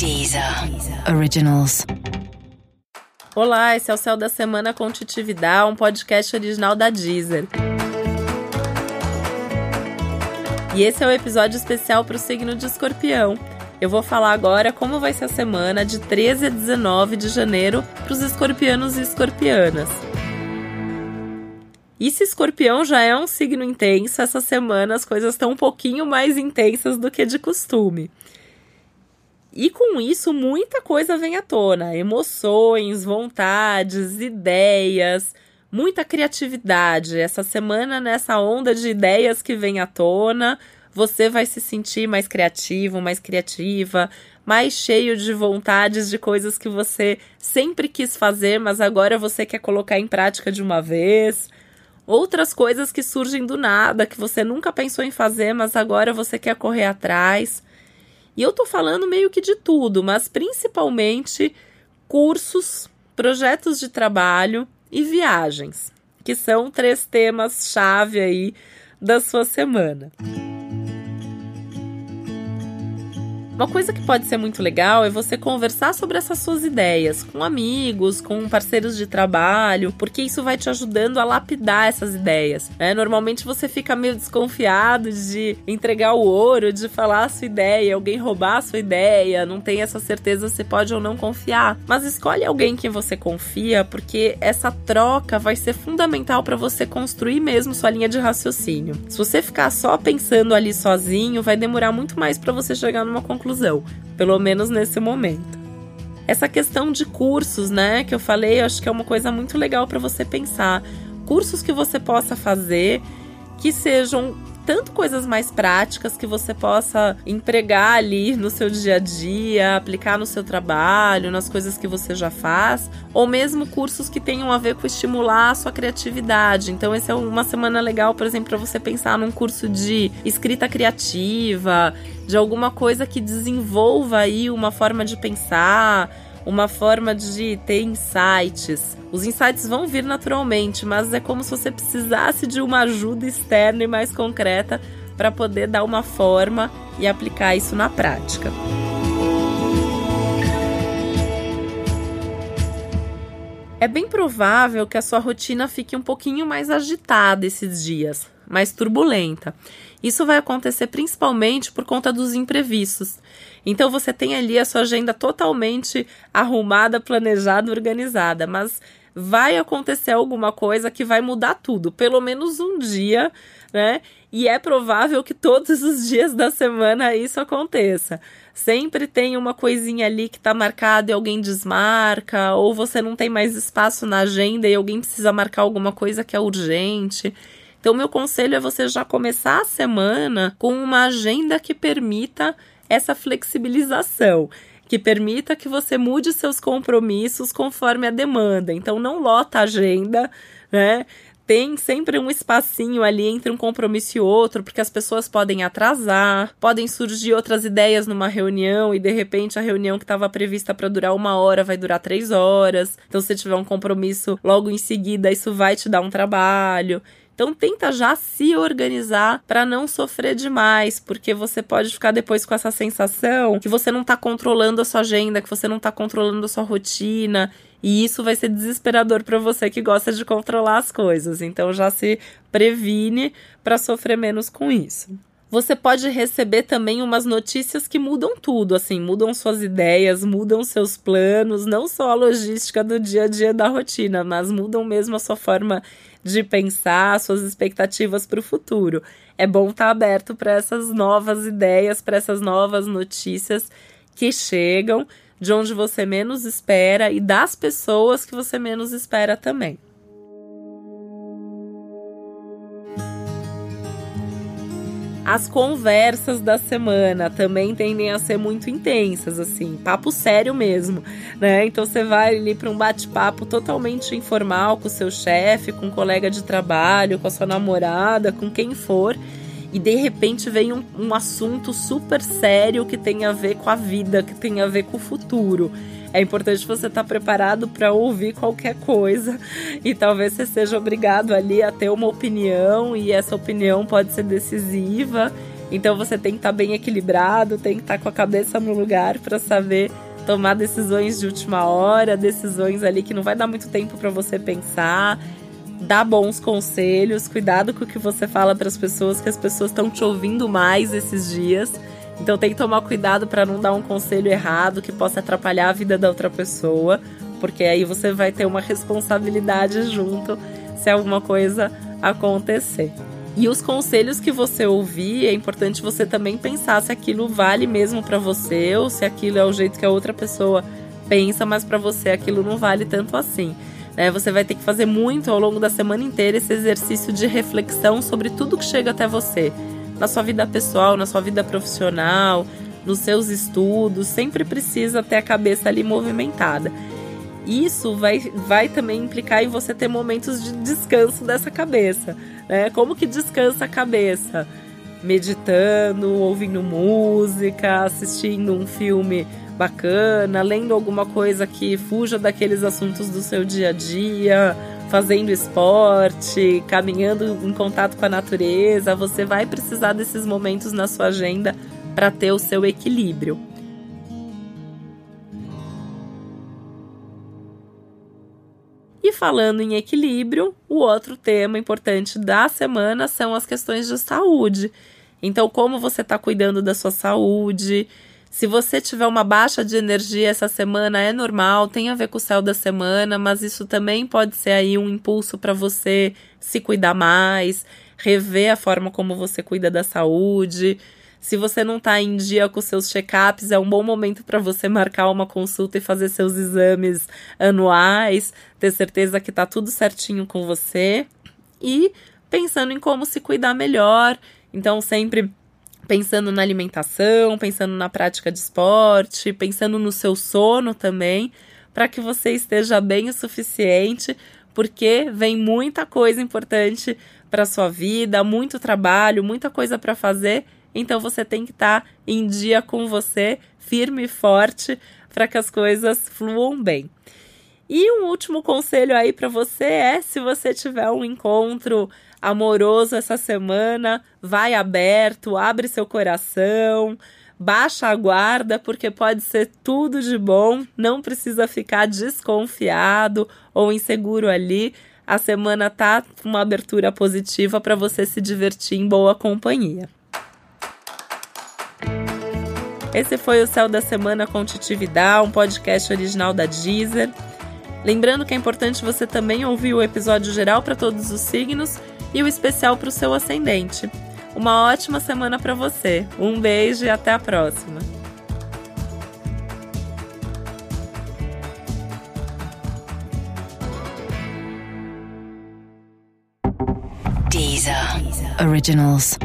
Deezer Originals. Olá, esse é o Céu da Semana com Titividade, um podcast original da Deezer. E esse é o um episódio especial para o signo de Escorpião. Eu vou falar agora como vai ser a semana de 13 a 19 de janeiro para os escorpianos e escorpianas. E se escorpião já é um signo intenso, essa semana as coisas estão um pouquinho mais intensas do que de costume. E com isso, muita coisa vem à tona: emoções, vontades, ideias, muita criatividade. Essa semana, nessa onda de ideias que vem à tona, você vai se sentir mais criativo, mais criativa, mais cheio de vontades de coisas que você sempre quis fazer, mas agora você quer colocar em prática de uma vez outras coisas que surgem do nada, que você nunca pensou em fazer, mas agora você quer correr atrás. E eu tô falando meio que de tudo, mas principalmente cursos, projetos de trabalho e viagens, que são três temas chave aí da sua semana. Uma coisa que pode ser muito legal é você conversar sobre essas suas ideias com amigos, com parceiros de trabalho, porque isso vai te ajudando a lapidar essas ideias. Né? Normalmente você fica meio desconfiado de entregar o ouro, de falar a sua ideia, alguém roubar a sua ideia, não tem essa certeza se pode ou não confiar. Mas escolhe alguém que você confia, porque essa troca vai ser fundamental para você construir mesmo sua linha de raciocínio. Se você ficar só pensando ali sozinho, vai demorar muito mais para você chegar numa conclusão pelo menos nesse momento. Essa questão de cursos, né, que eu falei, eu acho que é uma coisa muito legal para você pensar. Cursos que você possa fazer que sejam tanto coisas mais práticas que você possa empregar ali no seu dia a dia, aplicar no seu trabalho, nas coisas que você já faz, ou mesmo cursos que tenham a ver com estimular a sua criatividade. Então, essa é uma semana legal, por exemplo, para você pensar num curso de escrita criativa, de alguma coisa que desenvolva aí uma forma de pensar uma forma de ter insights. Os insights vão vir naturalmente, mas é como se você precisasse de uma ajuda externa e mais concreta para poder dar uma forma e aplicar isso na prática. É bem provável que a sua rotina fique um pouquinho mais agitada esses dias, mais turbulenta. Isso vai acontecer principalmente por conta dos imprevistos. Então você tem ali a sua agenda totalmente arrumada, planejada, organizada, mas vai acontecer alguma coisa que vai mudar tudo, pelo menos um dia, né? E é provável que todos os dias da semana isso aconteça. Sempre tem uma coisinha ali que está marcada e alguém desmarca, ou você não tem mais espaço na agenda e alguém precisa marcar alguma coisa que é urgente. Então, meu conselho é você já começar a semana com uma agenda que permita essa flexibilização que permita que você mude seus compromissos conforme a demanda. Então não lota a agenda, né? Tem sempre um espacinho ali entre um compromisso e outro, porque as pessoas podem atrasar, podem surgir outras ideias numa reunião e de repente a reunião que estava prevista para durar uma hora vai durar três horas. Então, se tiver um compromisso logo em seguida, isso vai te dar um trabalho. Então tenta já se organizar para não sofrer demais, porque você pode ficar depois com essa sensação que você não está controlando a sua agenda, que você não está controlando a sua rotina. E isso vai ser desesperador para você que gosta de controlar as coisas. Então já se previne para sofrer menos com isso você pode receber também umas notícias que mudam tudo, assim, mudam suas ideias, mudam seus planos, não só a logística do dia a dia da rotina, mas mudam mesmo a sua forma de pensar, suas expectativas para o futuro. É bom estar tá aberto para essas novas ideias, para essas novas notícias que chegam de onde você menos espera e das pessoas que você menos espera também. As conversas da semana também tendem a ser muito intensas, assim, papo sério mesmo, né? Então você vai ali para um bate-papo totalmente informal com o seu chefe, com um colega de trabalho, com a sua namorada, com quem for, e de repente vem um, um assunto super sério que tem a ver com a vida, que tem a ver com o futuro. É importante você estar tá preparado para ouvir qualquer coisa. E talvez você seja obrigado ali a ter uma opinião e essa opinião pode ser decisiva. Então você tem que estar tá bem equilibrado, tem que estar tá com a cabeça no lugar para saber tomar decisões de última hora, decisões ali que não vai dar muito tempo para você pensar, dar bons conselhos, cuidado com o que você fala para as pessoas, que as pessoas estão te ouvindo mais esses dias. Então tem que tomar cuidado para não dar um conselho errado que possa atrapalhar a vida da outra pessoa, porque aí você vai ter uma responsabilidade junto se alguma coisa acontecer. E os conselhos que você ouvir, é importante você também pensar se aquilo vale mesmo para você ou se aquilo é o jeito que a outra pessoa pensa, mas para você aquilo não vale tanto assim. Né? Você vai ter que fazer muito ao longo da semana inteira esse exercício de reflexão sobre tudo que chega até você, na sua vida pessoal, na sua vida profissional, nos seus estudos, sempre precisa ter a cabeça ali movimentada isso vai, vai também implicar em você ter momentos de descanso dessa cabeça. Né? Como que descansa a cabeça? Meditando, ouvindo música, assistindo um filme bacana, lendo alguma coisa que fuja daqueles assuntos do seu dia a dia, fazendo esporte, caminhando em contato com a natureza. Você vai precisar desses momentos na sua agenda para ter o seu equilíbrio. E falando em equilíbrio, o outro tema importante da semana são as questões de saúde. Então, como você está cuidando da sua saúde? Se você tiver uma baixa de energia essa semana, é normal, tem a ver com o céu da semana, mas isso também pode ser aí um impulso para você se cuidar mais, rever a forma como você cuida da saúde. Se você não está em dia com seus check-ups, é um bom momento para você marcar uma consulta e fazer seus exames anuais, ter certeza que está tudo certinho com você e pensando em como se cuidar melhor. Então, sempre pensando na alimentação, pensando na prática de esporte, pensando no seu sono também, para que você esteja bem o suficiente, porque vem muita coisa importante para sua vida, muito trabalho, muita coisa para fazer então você tem que estar tá em dia com você, firme e forte, para que as coisas fluam bem. E um último conselho aí para você é: se você tiver um encontro amoroso essa semana, vai aberto, abre seu coração, baixa a guarda, porque pode ser tudo de bom, não precisa ficar desconfiado ou inseguro ali. A semana tá uma abertura positiva para você se divertir em boa companhia. Esse foi o Céu da Semana com Titividade, um podcast original da Deezer. Lembrando que é importante você também ouvir o episódio geral para todos os signos e o especial para o seu ascendente. Uma ótima semana para você. Um beijo e até a próxima. Deezer. Originals.